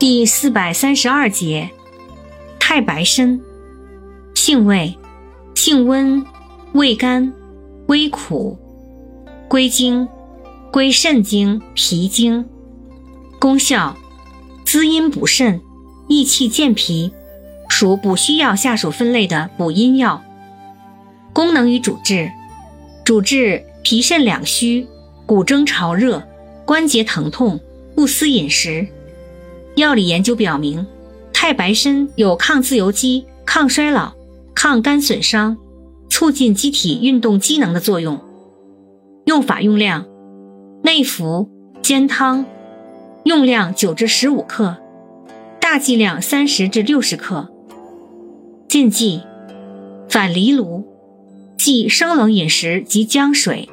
第四百三十二节，太白参，性味，性温，味甘，微苦，归经，归肾经、脾经。功效，滋阴补肾，益气健脾，属补虚药下属分类的补阴药。功能与主治，主治脾肾两虚、骨蒸潮热、关节疼痛，不思饮食。药理研究表明，太白参有抗自由基、抗衰老、抗肝损伤、促进机体运动机能的作用。用法用量：内服，煎汤，用量九至十五克，大剂量三十至六十克。禁忌：反藜芦，忌生冷饮食及姜水。